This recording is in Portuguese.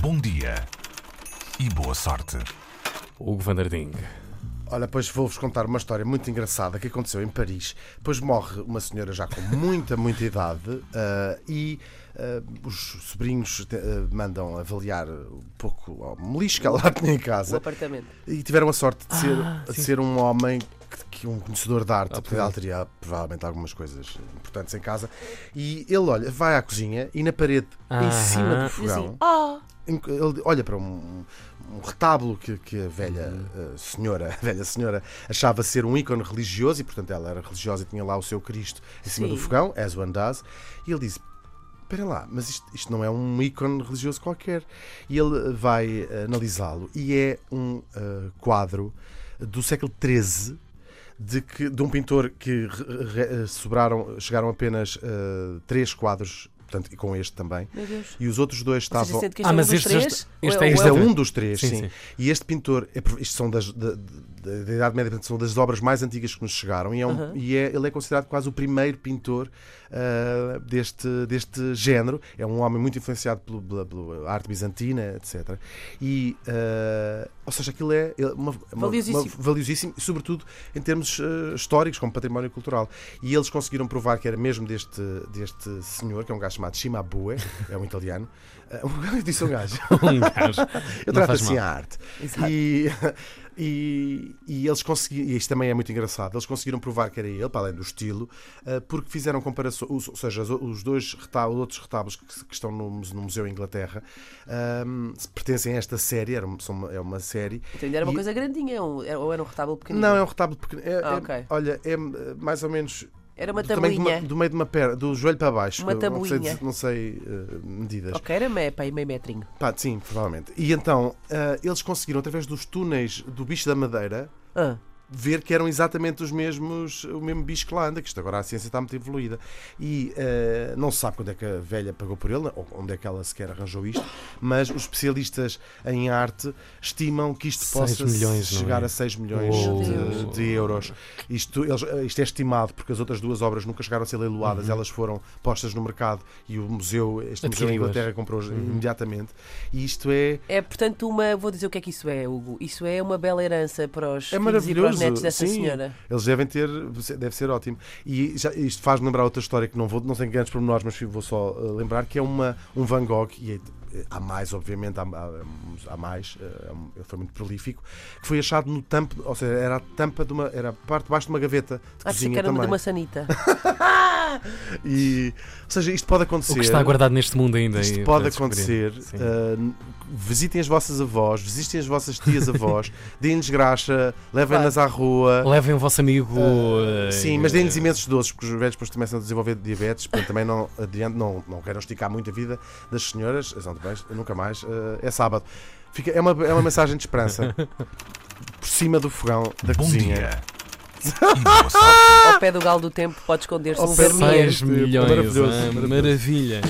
Bom dia e boa sorte. Hugo Vanderding. Olha, pois vou-vos contar uma história muito engraçada que aconteceu em Paris. Pois morre uma senhora já com muita, muita idade ah, e ah, os sobrinhos te- ah, mandam avaliar um pouco ao melisco que ela tinha em O casa apartamento. e tiveram a sorte de ser, Ah, de ser um homem que, que um conhecedor de arte, Ah, porque ela teria provavelmente algumas coisas importantes em casa. E ele, olha, vai à cozinha e na parede, em Aham. cima do assim, fogão, ah, em- Ele olha para um, um retábulo que, que a velha eh, senhora, a velha senhora achava ser um ícone religioso e, portanto, ela era religiosa e tinha lá o seu Cristo em cima Sim. do fogão, as one does, e ele diz: Espera lá, mas isto, isto não é um ícone religioso qualquer. E ele vai eh, analisá-lo e é um eh, quadro do século XIII. De, que, de um pintor que re- re- sobraram, chegaram apenas eh, três quadros, portanto, e com este também, meu Deus. e os outros dois seja, estavam. Ah, este é um mas dos este- três, este- ou este é ou Este é um dos três, Sim, sim. sim. E este pintor, é, isto são das, da, da- da Idade Média, portanto, são das obras mais antigas que nos chegaram, e, é um- Aham. e é- ele é considerado quase o primeiro pintor ah, deste, deste género. É um homem muito influenciado pelo- pela, pela arte bizantina, etc. E, ah, ou seja, aquilo é é uma, uma- Valiosíssimo. uma- valiosíssimo, sobretudo em termos ah, históricos, como património cultural. E eles conseguiram provar que era mesmo deste, deste senhor, que é um gajo chamado Cimabue, é um italiano. Eu disse um gajo. Um gajo. Eu Não trato assim mal. a arte. Exato. E, e, e eles conseguiram, e isto também é muito engraçado, eles conseguiram provar que era ele, para além do estilo, eh, porque fizeram comparações, ou seja, os- dois retábulos, outros retábulos que, estão no, no Museu Inglaterra ahm, pertencem a esta série, era uma- é uma série. Então era uma E- coisa grandinha, um- era- ou era um retábulo pequenino? Não, é um retábulo pequeno. É, Ah, é- ok. Olha, é eh, mais ou menos Era uma do, tamanho de uma- tabuinha. do meio de uma perna, do joelho para baixo. Uma eu não sei, tabuinha. não sei eh, medidas. Ok, era meio, pá, meio metrinho. Pá, sim, provavelmente. E então, ah, eles conseguiram, através dos túneis do bicho da madeira, Ah, ver que eram exatamente os mesmos, o mesmo bicho que lá anda, que isto agora a ciência está muito evoluída. E eh, não se sabe quando é que a velha pagou por ele, ou onde é que ela sequer arranjou isto, mas os especialistas em arte estimam que isto possa milhões, chegar é? a 6 milhões Oh. de, de euros. Isto, eles- isto é estimado porque as outras duas obras nunca chegaram a ser leiloadas, Uhum. elas foram postas no mercado e o museu, este museu em. Inglaterra comprou Uhum. imediatamente. E isto é é portanto uma. Vou dizer o que é que isso é, Hugo. Isso é uma bela herança para os É maravilhoso, os netos dessa sim. senhora. Eles devem ter, deve ser ótimo. E já, isto faz-me lembrar outra história que não vou, não tenho grandes pormenores, mas vou só eh, lembrar que é uma, um Van Gogh, e é- há mais, obviamente, há, há, há mais, eh, é ele foi muito prolífico, que foi achado no tampo, ou seja, era a tampa de uma, era a parte de baixo de uma gaveta de Acho que cozinha era uma de também. uma sanita. E, ou seja, isto pode acontecer. O que está guardado neste mundo ainda. Isto pode acontecer. Uh, visitem as vossas avós, visitem as vossas tias-avós, deem-lhes graxa, levem-nas à rua. Levem o vosso amigo. Uh, eh, sim, mas eh, deem-lhes imensos doces, porque os velhos depois começam a desenvolver diabetes, portanto também não adiante, não, não queiram esticar muito a vida das senhoras, são nunca mais, uh, é sábado. Fica, é, uma, é uma mensagem de esperança por cima do fogão da Bom cozinha. dia. Ao pé do galo do tempo pode esconder-se um vermelho. 6 milhões. Maravilhoso, ah, maravilhoso. Maravilha.